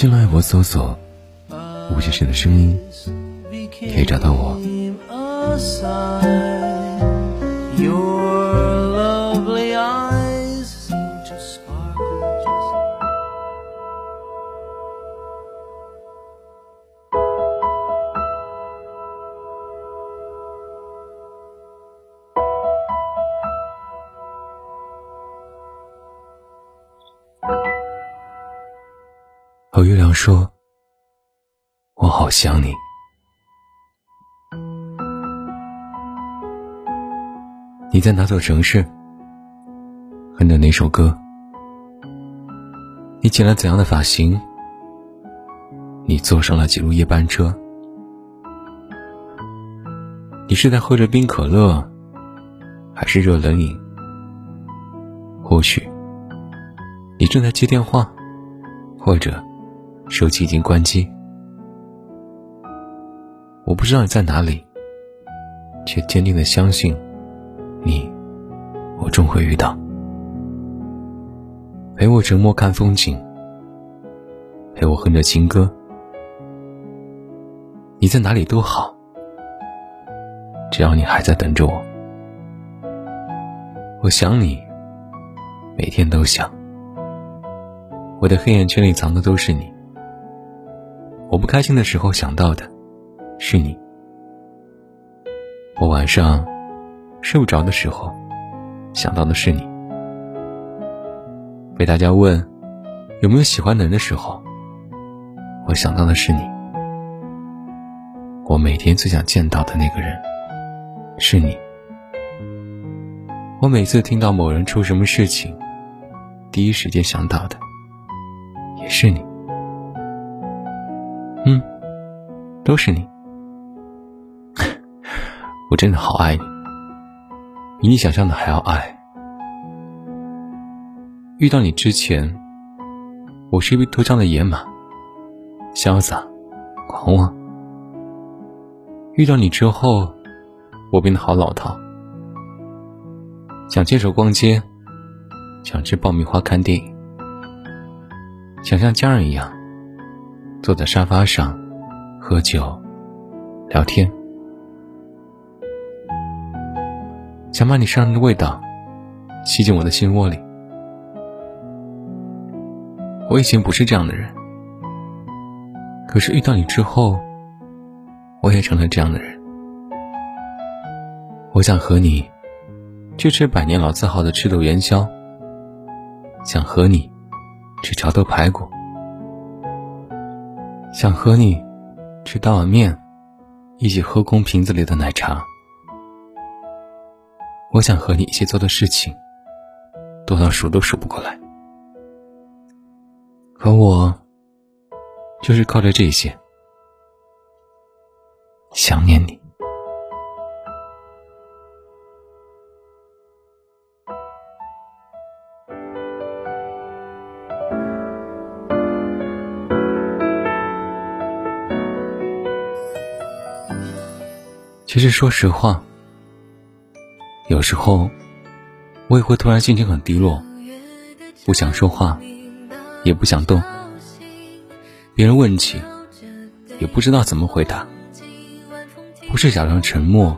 新浪微博搜索“吴先生的声音”，可以找到我。说：“我好想你。”你在哪座城市？哼着哪首歌？你剪了怎样的发型？你坐上了几路夜班车？你是在喝着冰可乐，还是热冷饮？或许你正在接电话，或者手机已经关机。我不知道你在哪里，却坚定的相信。你，我终会遇到。陪我沉默看风景，陪我哼着情歌。你在哪里都好，只要你还在等着我。我想你，每天都想。我的黑眼圈里藏的都是你。我不开心的时候想到的，是你。我晚上。睡不着的时候，想到的是你；被大家问有没有喜欢的人的时候，我想到的是你。我每天最想见到的那个人，是你。我每次听到某人出什么事情，第一时间想到的，也是你。嗯，都是你。我真的好爱你。比你想象的还要爱。遇到你之前，我是一匹脱缰的野马，潇洒、狂妄。遇到你之后，我变得好老套，想牵手逛街，想吃爆米花看电影，想像家人一样坐在沙发上喝酒、聊天。想把你身上的味道吸进我的心窝里。我以前不是这样的人，可是遇到你之后，我也成了这样的人。我想和你去吃百年老字号的赤豆元宵，想和你吃桥头排骨，想和你吃大碗面，一起喝空瓶子里的奶茶。我想和你一起做的事情，多到数都数不过来。可我，就是靠着这些，想念你。其实，说实话。有时候，我也会突然心情很低落，不想说话，也不想动。别人问起，也不知道怎么回答。不是假装沉默，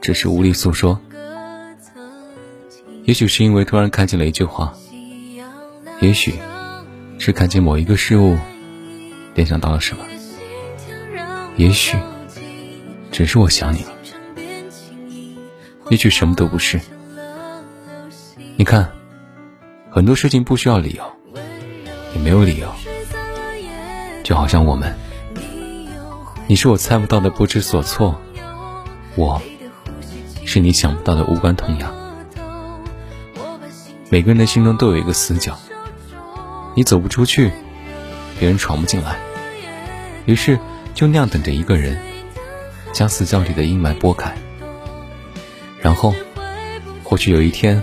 只是无力诉说。也许是因为突然看见了一句话，也许是看见某一个事物，联想到了什么。也许只是我想你了。也许什么都不是。你看，很多事情不需要理由，也没有理由。就好像我们，你是我猜不到的不知所措，我是你想不到的无关痛痒。每个人的心中都有一个死角，你走不出去，别人闯不进来。于是就那样等着一个人，将死角里的阴霾拨开，然后，或许有一天，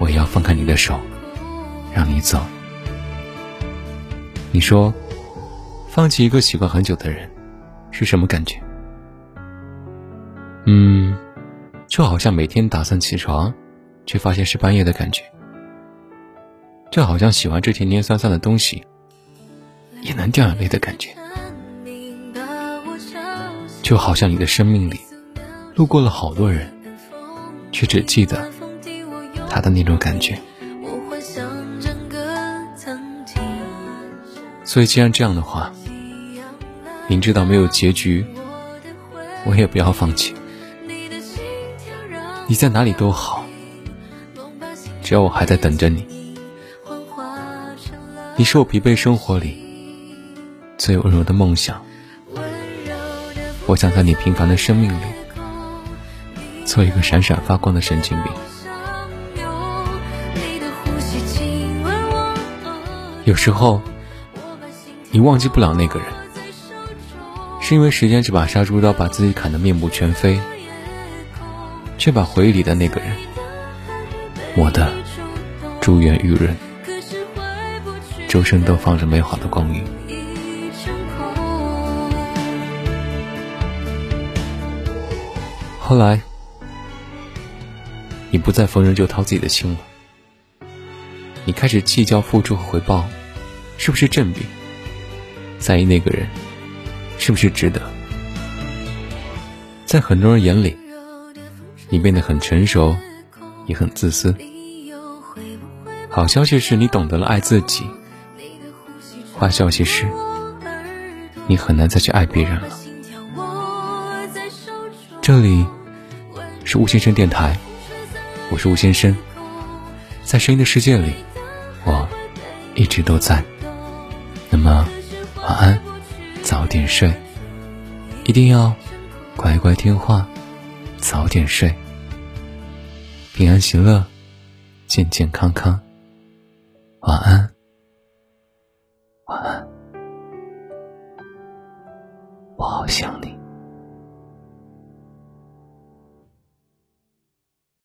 我也要放开你的手，让你走。你说，放弃一个喜欢很久的人，是什么感觉？嗯，就好像每天打算起床，却发现是半夜的感觉；就好像喜欢这甜甜酸酸的东西，也能掉眼泪的感觉；就好像你的生命里，路过了好多人，却只记得他的那种感觉。所以，既然这样的话，明知道没有结局，我也不要放弃。你在哪里都好，只要我还在等着你。你是我疲惫生活里最温柔的梦想。我想在你平凡的生命里，做一个闪闪发光的神经病。有时候。你忘记不了那个人，是因为时间这把杀猪刀把自己砍得面目全非，却把回忆里的那个人磨得珠圆玉润，周身都放着美好的光影。后来，你不再逢人就掏自己的心了，你开始计较付出和回报是不是正比。在意那个人是不是值得？在很多人眼里，你变得很成熟，也很自私。好消息是你懂得了爱自己，坏消息是，你很难再去爱别人了。这里是吴先生电台，我是吴先生，在声音的世界里，我一直都在。那么。晚安，早点睡，一定要乖乖听话，早点睡，平安喜乐，健健康康。晚安，晚安，我好想你。